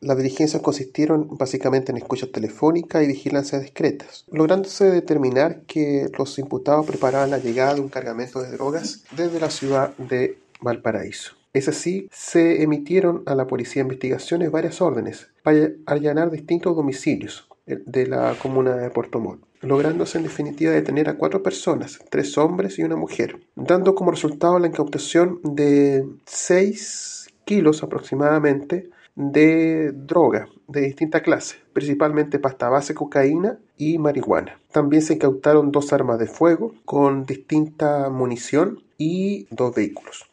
Las diligencias consistieron básicamente en escuchas telefónicas y vigilancia discretas, lográndose determinar que los imputados preparaban la llegada de un cargamento de drogas desde la ciudad de Valparaíso. Es así, se emitieron a la Policía de Investigaciones varias órdenes para allanar distintos domicilios de la comuna de Puerto Montt, lográndose en definitiva detener a cuatro personas, tres hombres y una mujer, dando como resultado la incautación de 6 kilos aproximadamente de droga de distinta clase, principalmente pasta base, cocaína y marihuana. También se incautaron dos armas de fuego con distinta munición y dos vehículos.